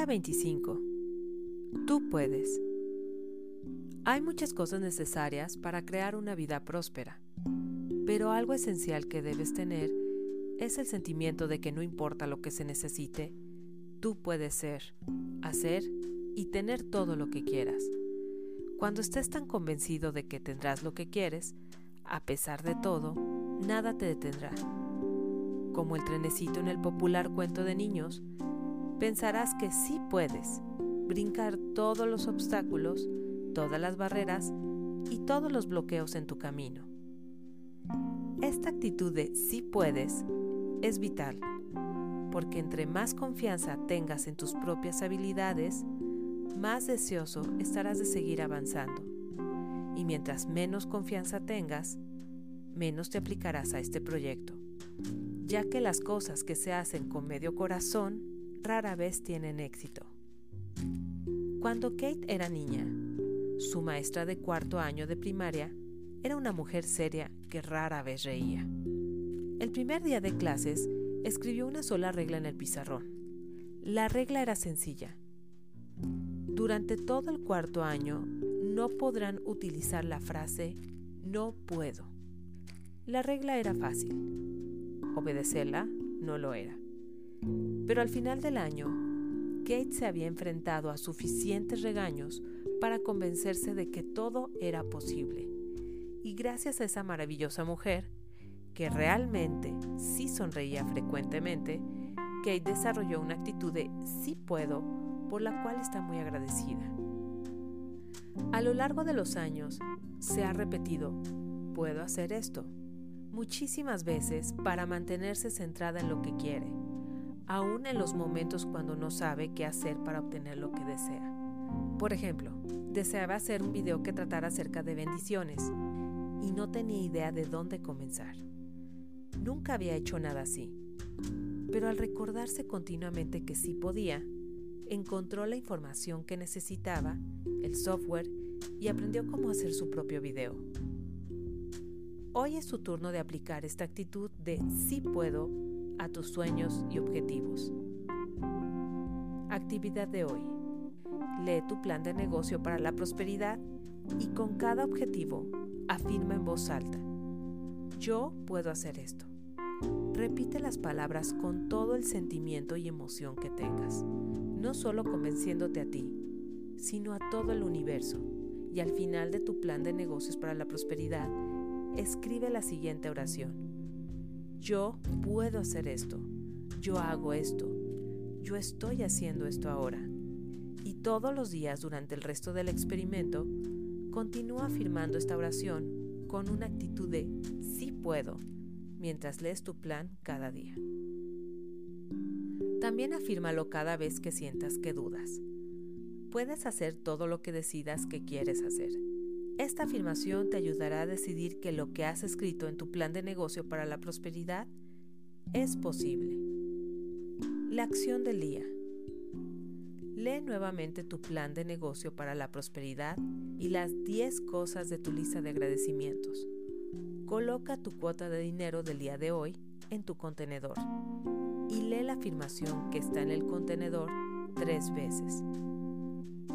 Día 25. Tú puedes. Hay muchas cosas necesarias para crear una vida próspera, pero algo esencial que debes tener es el sentimiento de que no importa lo que se necesite, tú puedes ser, hacer y tener todo lo que quieras. Cuando estés tan convencido de que tendrás lo que quieres, a pesar de todo, nada te detendrá. Como el trenecito en el popular cuento de niños, pensarás que sí puedes brincar todos los obstáculos, todas las barreras y todos los bloqueos en tu camino. Esta actitud de sí puedes es vital, porque entre más confianza tengas en tus propias habilidades, más deseoso estarás de seguir avanzando. Y mientras menos confianza tengas, menos te aplicarás a este proyecto, ya que las cosas que se hacen con medio corazón rara vez tienen éxito. Cuando Kate era niña, su maestra de cuarto año de primaria era una mujer seria que rara vez reía. El primer día de clases escribió una sola regla en el pizarrón. La regla era sencilla. Durante todo el cuarto año no podrán utilizar la frase no puedo. La regla era fácil. Obedecerla no lo era. Pero al final del año, Kate se había enfrentado a suficientes regaños para convencerse de que todo era posible. Y gracias a esa maravillosa mujer, que realmente sí sonreía frecuentemente, Kate desarrolló una actitud de sí puedo por la cual está muy agradecida. A lo largo de los años se ha repetido, puedo hacer esto, muchísimas veces para mantenerse centrada en lo que quiere, aún en los momentos cuando no sabe qué hacer para obtener lo que desea. Por ejemplo, deseaba hacer un video que tratara acerca de bendiciones y no tenía idea de dónde comenzar. Nunca había hecho nada así, pero al recordarse continuamente que sí podía, encontró la información que necesitaba, el software, y aprendió cómo hacer su propio video. Hoy es su turno de aplicar esta actitud de sí puedo a tus sueños y objetivos. Actividad de hoy. Lee tu plan de negocio para la prosperidad y con cada objetivo afirma en voz alta, yo puedo hacer esto. Repite las palabras con todo el sentimiento y emoción que tengas no solo convenciéndote a ti, sino a todo el universo. Y al final de tu plan de negocios para la prosperidad, escribe la siguiente oración. Yo puedo hacer esto. Yo hago esto. Yo estoy haciendo esto ahora. Y todos los días durante el resto del experimento, continúa afirmando esta oración con una actitud de sí puedo mientras lees tu plan cada día. También afírmalo cada vez que sientas que dudas. Puedes hacer todo lo que decidas que quieres hacer. Esta afirmación te ayudará a decidir que lo que has escrito en tu plan de negocio para la prosperidad es posible. La acción del día. Lee nuevamente tu plan de negocio para la prosperidad y las 10 cosas de tu lista de agradecimientos. Coloca tu cuota de dinero del día de hoy en tu contenedor y lee la afirmación que está en el contenedor tres veces.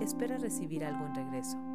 Espera recibir algo en regreso.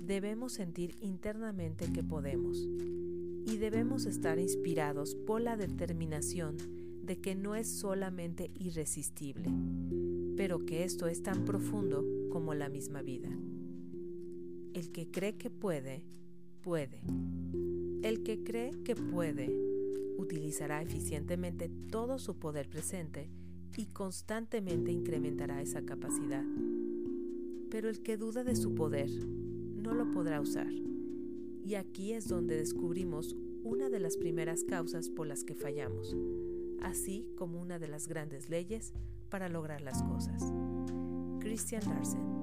debemos sentir internamente que podemos y debemos estar inspirados por la determinación de que no es solamente irresistible, pero que esto es tan profundo como la misma vida. El que cree que puede, puede. El que cree que puede, utilizará eficientemente todo su poder presente y constantemente incrementará esa capacidad. Pero el que duda de su poder no lo podrá usar. Y aquí es donde descubrimos una de las primeras causas por las que fallamos, así como una de las grandes leyes para lograr las cosas. Christian Larsen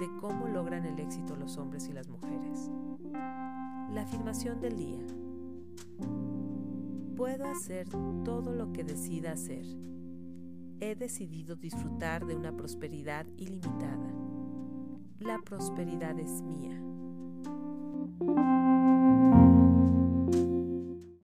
de cómo logran el éxito los hombres y las mujeres. La afirmación del día. Puedo hacer todo lo que decida hacer. He decidido disfrutar de una prosperidad ilimitada. La prosperidad es mía.